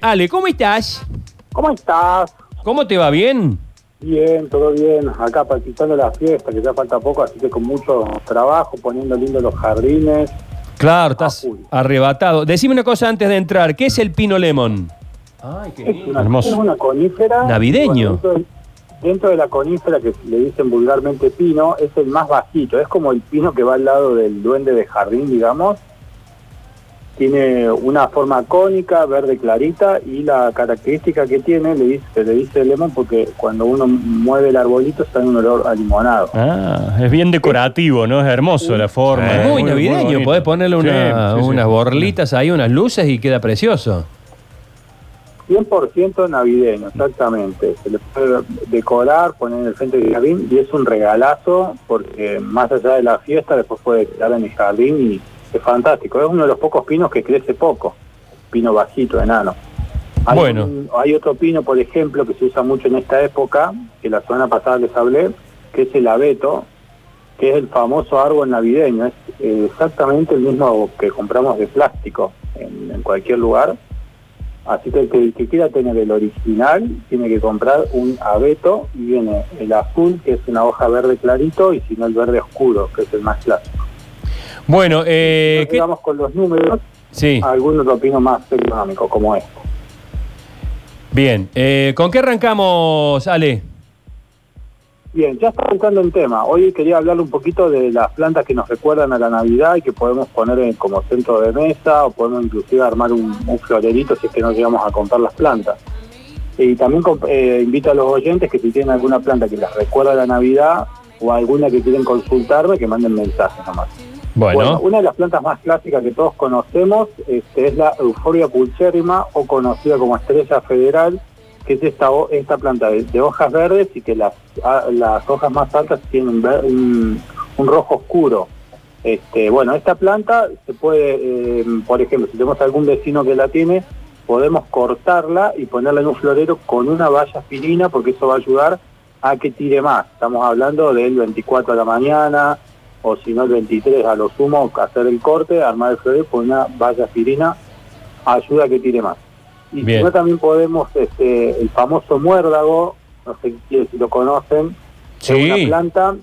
Ale, ¿cómo estás? ¿Cómo estás? ¿Cómo te va? ¿Bien? Bien, todo bien. Acá participando de la fiesta, que ya falta poco, así que con mucho trabajo, poniendo lindo los jardines. Claro, estás arrebatado. Decime una cosa antes de entrar. ¿Qué es el pino lemon? Ay, qué Es una, Hermoso. es una conífera. Navideño. Bueno, dentro, de- dentro de la conífera, que le dicen vulgarmente pino, es el más bajito. Es como el pino que va al lado del duende de jardín, digamos. Tiene una forma cónica, verde clarita, y la característica que tiene, le dice, se le dice lemon porque cuando uno mueve el arbolito sale un olor a limonado. Ah, es bien decorativo, ¿no? Es hermoso la forma. Es muy, navideño. Podés ponerle una- Sí, sí, sí. unas borlitas ahí, unas luces y queda precioso. 100% navideño, exactamente. Se le puede decorar, poner en el frente del jardín y es un regalazo porque más allá de la fiesta después puede quedar en el jardín y es fantástico. Es uno de los pocos pinos que crece poco, pino bajito, enano. Hay, Bueno. un- hay otro pino, por ejemplo, que se usa mucho en esta época, que la semana pasada les hablé, que es el abeto, que es el famoso árbol navideño. Es eh, exactamente el mismo que compramos de plástico en, en cualquier lugar. Así que el que, el que quiera tener el original tiene que comprar un abeto y viene el azul, que es una hoja verde clarito, y si no el verde oscuro, que es el más clásico. Bueno, eh, Nos ¿qué- quedamos con los números, Sí, algunos lo opino más económico, como este. bien. Eh, ¿Con qué arrancamos, Ale? Bien, ya está entrando en tema. Hoy quería hablar un poquito de las plantas que nos recuerdan a la Navidad y que podemos poner en- como centro de mesa o podemos inclusive armar un, un florerito si es que no llegamos a comprar las plantas. Y también eh, invito a los oyentes que si tienen alguna planta que les recuerda a la Navidad o alguna que quieren consultarme, que manden mensajes nomás. Bueno, una de las plantas más clásicas que todos conocemos este, es la Euphorbia pulcherrima o conocida como estrella federal, que es esta, esta planta de, de hojas verdes y que las, a- las hojas más altas tienen ver- un, un rojo oscuro. Este, bueno, esta planta se puede, eh, por ejemplo, si tenemos algún vecino que la tiene, podemos cortarla y ponerla en un florero con una valla aspirina porque eso va a ayudar a que tire más. Estamos hablando del 24 a la mañana o si no el 23 a lo sumo, hacer el corte, armar el florero con una valla aspirina, ayuda a que tire más. Y Bien. si no también podemos, este, el famoso muérdago, no sé si lo conocen, Sí. es una planta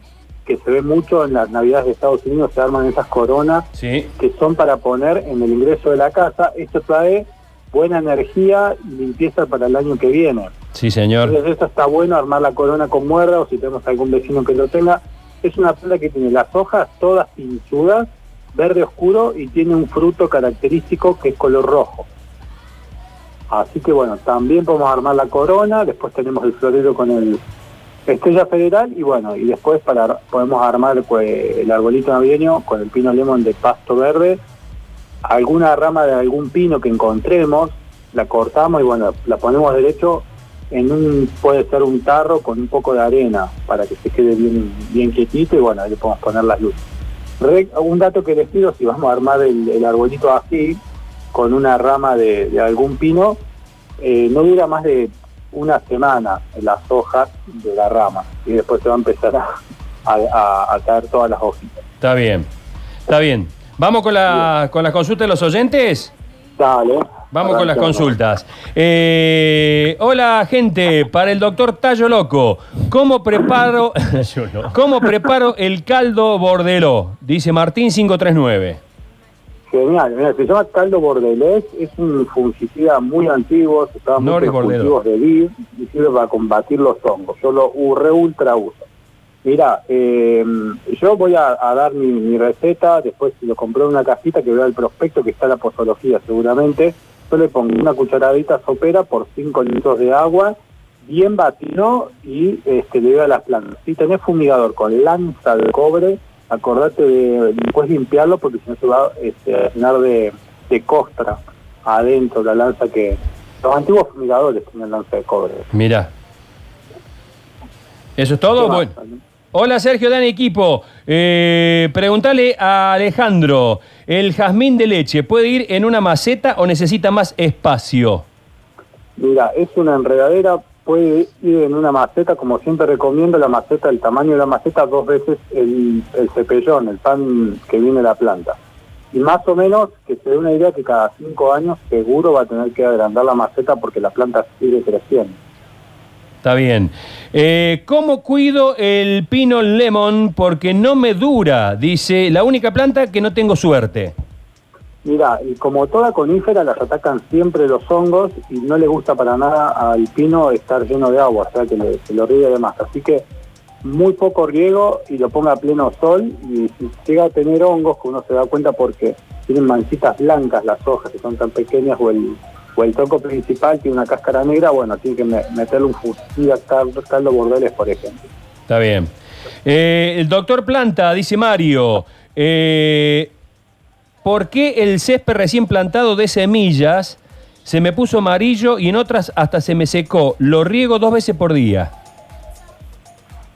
que se ve mucho en las navidades de Estados Unidos, se arman esas coronas sí. que son para poner en el ingreso de la casa. Esto trae buena energía y limpieza para el año que viene. Sí, señor. Entonces eso está bueno, armar la corona con muerda o si tenemos algún vecino que lo tenga. Es una planta que tiene las hojas todas pinchudas, verde oscuro y tiene un fruto característico que es color rojo. Así que bueno, también podemos armar la corona, después tenemos el florero con el estrella federal y bueno, y después para podemos armar el arbolito navideño con el pino lemon de pasto verde, alguna rama de algún pino que encontremos, la cortamos y bueno, la ponemos derecho en un, puede ser un tarro con un poco de arena para que se quede bien, bien quietito y bueno, ahí le podemos poner las luces. Re- un dato que les pido, si vamos a armar el, el arbolito así, con una rama de, de algún pino, eh, no dura más de una semana las hojas de la rama y después se va a empezar a, a- a- a caer todas las hojitas. Está bien. Está bien. ¿Vamos con la, con las consultas de los oyentes? Dale. Vamos con las consultas. Eh, hola, gente. Para el doctor Tallo Loco, ¿cómo preparo. ¿cómo preparo el caldo bordeló? Dice Martín 539. Genial, mira, se llama caldo bordelés, es un fungicida muy antiguo, se usaba mucho Noris en los bordeló. cultivos de vid y sirve para combatir los hongos. Yo lo re ultra uso. Mira, eh, yo voy a, a dar mi, mi receta, después lo compré en una cajita que vea el prospecto que está en la posología seguramente, yo le pongo una cucharadita sopera por 5 litros de agua, bien batido y este, le doy a las plantas. Si tenés fumigador con lanza de cobre, acordate de después limpiarlo porque si no se va este, a llenar de, de costra adentro la lanza que... Los antiguos fumigadores tienen lanza de cobre. Mira. ¿Eso es todo? Bueno. Hola Sergio, Dan equipo. Eh, preguntale a Alejandro, ¿el jazmín de leche puede ir en una maceta o necesita más espacio? Mira, es una enredadera, puede ir en una maceta, como siempre recomiendo la maceta, el tamaño de la maceta, dos veces el, el cepellón, el pan que viene de la planta. Y más o menos que se dé una idea que cada cinco años seguro va a tener que agrandar la maceta porque la planta sigue creciendo. Está bien. Eh, ¿Cómo cuido el pino lemon? Porque no me dura, dice, la única planta que no tengo suerte. Mira, y como toda conífera las atacan siempre los hongos y no le gusta para nada al pino estar lleno de agua, o sea que le- se lo riegue de más. Así que muy poco riego y lo ponga a pleno sol y si llega a tener hongos, que uno se da cuenta porque tienen manchitas blancas las hojas que son tan pequeñas o el, o el tronco principal tiene una cáscara negra, bueno, tiene que me- meterle un fusida caldo, caldo bordeles, por ejemplo. Está bien. Eh, el doctor Planta, dice Mario, eh, ¿por qué el césped recién plantado de semillas se me puso amarillo y en otras hasta se me secó? Lo riego dos veces por día.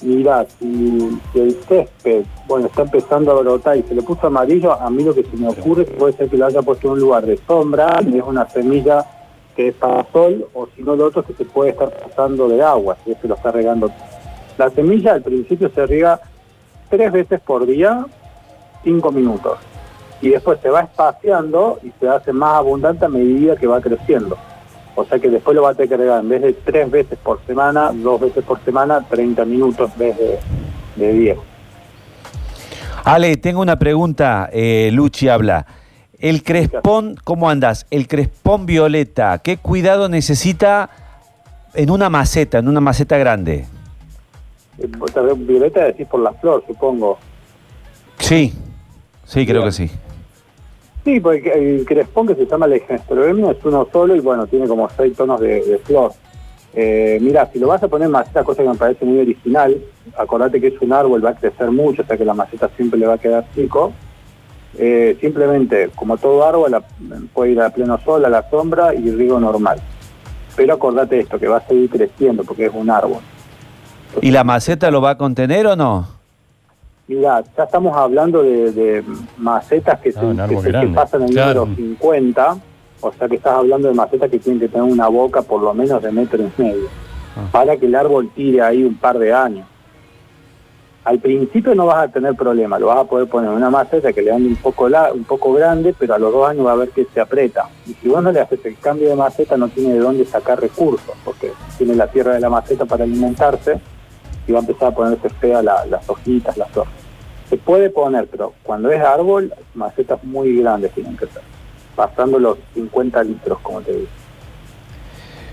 Mira, si, el césped, bueno, está empezando a brotar y se le puso amarillo, a mí lo que se me ocurre es que puede ser que lo haya puesto en un lugar de sombra, y es una semilla que es para sol, o si no, lo otro es que se puede estar pasando de agua, si es que lo está regando. La semilla al principio se riega tres veces por día, cinco minutos, y después se va espaciando y se hace más abundante a medida que va creciendo. O sea que después lo va a tener que regar en vez de tres veces por semana, dos veces por semana, 30 minutos en vez de, de 10. Ale, tengo una pregunta. eh, Luchi habla. El crespón, ¿cómo andas? El crespón violeta, ¿qué cuidado necesita en una maceta, en una maceta grande? Eh, Violeta decís por la flor, supongo. Sí, sí, creo Bien. que sí. Sí, porque el crespón que se llama legestroemia es uno solo y bueno, tiene como seis tonos de, flor. Eh, mira, si lo vas a poner en maceta, cosa que me parece muy original, acordate que es un árbol, va a crecer mucho, o sea que la maceta siempre le va a quedar chico. Eh, simplemente, como todo árbol, puede ir a pleno sol, a la sombra y riego normal. Pero acordate esto, que va a seguir creciendo porque es un árbol. ¿Y la maceta lo va a contener o no? Mira, ya estamos hablando de, de macetas que, Ah, se, que que pasan el Claro. número 50, o sea que estás hablando de macetas que tienen que tener una boca por lo menos de metro y medio, Ah. para que el árbol tire ahí un par de años. Al principio no vas a tener problema, lo vas a poder poner en una maceta que le ande un poco la, un poco grande, pero a los dos años va a ver que se aprieta. Y si vos no le haces el cambio de maceta, no tiene de dónde sacar recursos, porque tiene la tierra de la maceta para alimentarse y va a empezar a ponerse fea la- las hojitas, las hojas. Se puede poner, pero cuando es árbol, macetas muy grandes tienen que ser, pasando los 50 litros, como te digo.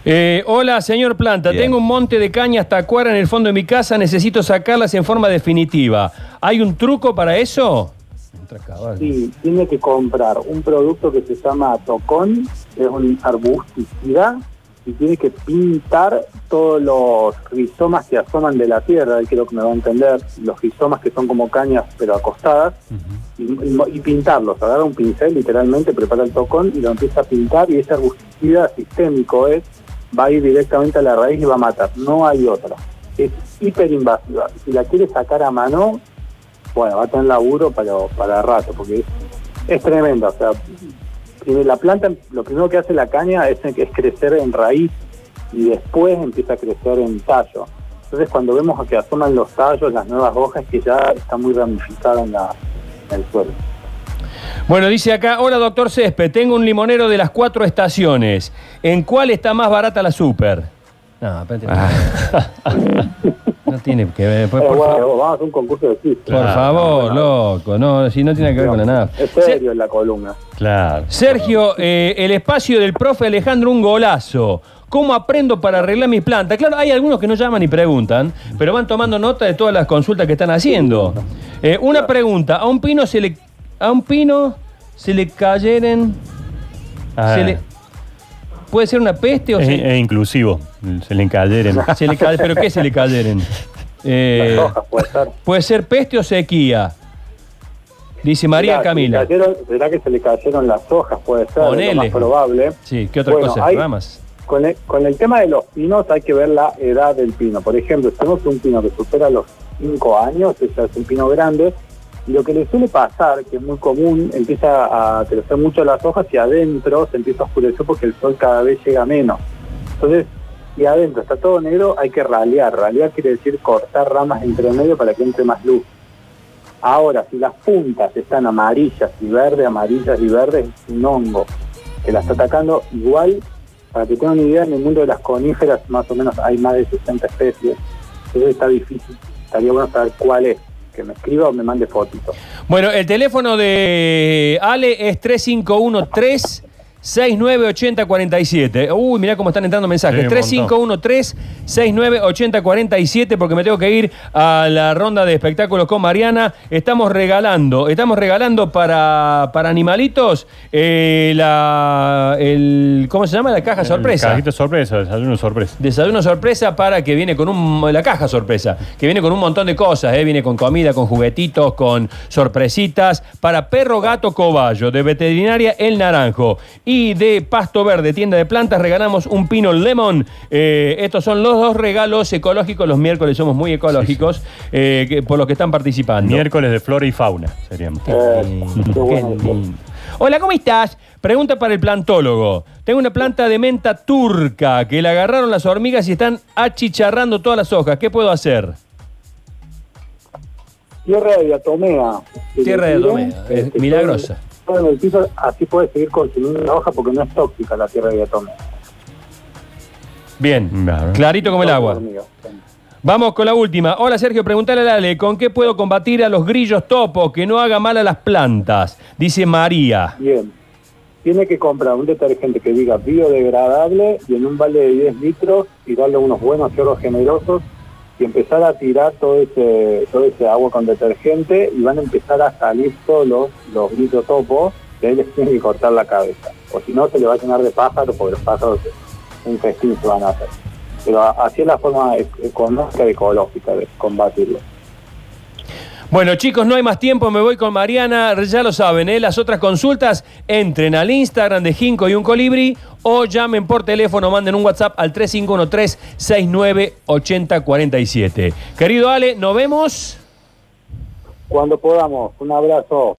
Eh, hola, señor Planta. Bien. Tengo un monte de cañas tacuara en el fondo de mi casa. Necesito sacarlas en forma definitiva. ¿Hay un truco para eso? Sí, tiene que comprar un producto que se llama tocón, que es un arbusticida, y tiene que pintar todos los rizomas que asoman de la tierra, ahí creo que me va a entender, los rizomas que son como cañas pero acostadas, y, y- y pintarlos, agarra un pincel literalmente, prepara el tocón y lo empieza a pintar y ese arbusticida sistémico es, va a ir directamente a la raíz y va a matar, no hay otra. Es hiperinvasiva. Si la quiere sacar a mano, bueno, va a tener laburo para, para rato, porque es, es tremenda. O sea, la planta, lo primero que hace la caña es, es crecer en raíz y después empieza a crecer en tallo. Entonces, cuando vemos que asoman los tallos, las nuevas hojas, que ya está muy ramificada en, la, en el suelo. Bueno, dice acá, hola doctor Césped, tengo un limonero de las cuatro estaciones. ¿En cuál está más barata la super? No, espérate. no tiene que ver. Pues, por, bueno, a un concurso de chistes. por favor, loco. No, si no tiene que ver con la nada. Es serio en la columna. Claro. Sergio, eh, el espacio del profe Alejandro, un golazo. ¿Cómo aprendo para arreglar mis plantas? Claro, hay algunos que no llaman y preguntan, pero van tomando nota de todas las consultas que están haciendo. Eh, una pregunta, ¿a un pino se le a un pino se le cayeren Ah, se le- puede ser una peste o es, se, es inclusivo. Se le encayeren. se le ca- pero qué se le cayeren? Eh, Las hojas puede ser. puede ser peste o sequía. Dice María Mirá, Camila. se le cayeron- ¿Será que se le cayeron las hojas? Puede ser, es Ponele. lo más probable. Sí, ¿qué otra Bueno, cosa? hay- Ramas. Con el, con el tema de los pinos hay que ver la edad del pino. Por ejemplo, si tenemos un pino que supera los 5 años, ese es un pino grande, y lo que le suele pasar, que es muy común, empieza a crecer mucho las hojas y adentro se empieza a oscurecer porque el sol cada vez llega menos. Entonces, si adentro está todo negro, hay que ralear. Ralear quiere decir cortar ramas entre medio para que entre más luz. Ahora, si las puntas están amarillas y verdes, amarillas y verdes, es un hongo que la está atacando. Igual, para que tengan una idea, en el mundo de las coníferas más o menos hay más de 60 especies. Entonces está difícil. Estaría bueno saber cuál es. Que me escriba o me mande fotito. Bueno, el teléfono de Ale es 351 3 698047. Uy, mirá cómo están entrando mensajes. Sí, un montón. 351 698047 porque me tengo que ir a la ronda de espectáculos con Mariana. Estamos regalando, estamos regalando para, para animalitos eh, la el ¿cómo se llama? La caja sorpresa. Cajita sorpresa, desayuno sorpresa. Desayuno sorpresa para que viene con un. La caja sorpresa, que viene con un montón de cosas, ¿eh? viene con comida, con juguetitos, con sorpresitas. Para perro, gato, cobayo, de veterinaria El Naranjo. Y de Pasto Verde, tienda de plantas, regalamos un pino lemon. Eh, estos son los dos regalos ecológicos. Los miércoles somos muy ecológicos, eh, que- por los que están participando. Miércoles de flora y fauna seríamos. Eh. Hola, ¿cómo estás? Pregunta para el plantólogo. Tengo una planta de menta turca que la agarraron las hormigas y están achicharrando todas las hojas. ¿Qué puedo hacer? Tierra de diatomea. Tierra de diatomea, es este, milagrosa. Todo en el piso, así puede seguir consumiendo la hoja porque no es tóxica la tierra de diatomea. Bien, Claro. clarito como el agua. Vamos con la última. Hola Sergio, preguntale a Ale, ¿con qué puedo combatir a los grillos topos que no haga mal a las plantas? Dice María. Bien. Tiene que comprar un detergente que diga biodegradable y en un balde de 10 litros tirarle unos buenos chorros generosos y empezar a tirar todo ese, todo ese agua con detergente y van a empezar a salir solos los grillos topos y ahí les tiene que cortar la cabeza. O si no, se le va a llenar de pájaros porque los pájaros un festín se van a hacer. Pero así es la forma e- económica y ecológica de combatirlo. Bueno, chicos, no hay más tiempo, me voy con Mariana, ya lo saben, ¿eh? las otras consultas entren al Instagram de Jinco y un colibri o llamen por teléfono, manden un WhatsApp al 3513-698047. Querido Ale, nos vemos. Cuando podamos, un abrazo.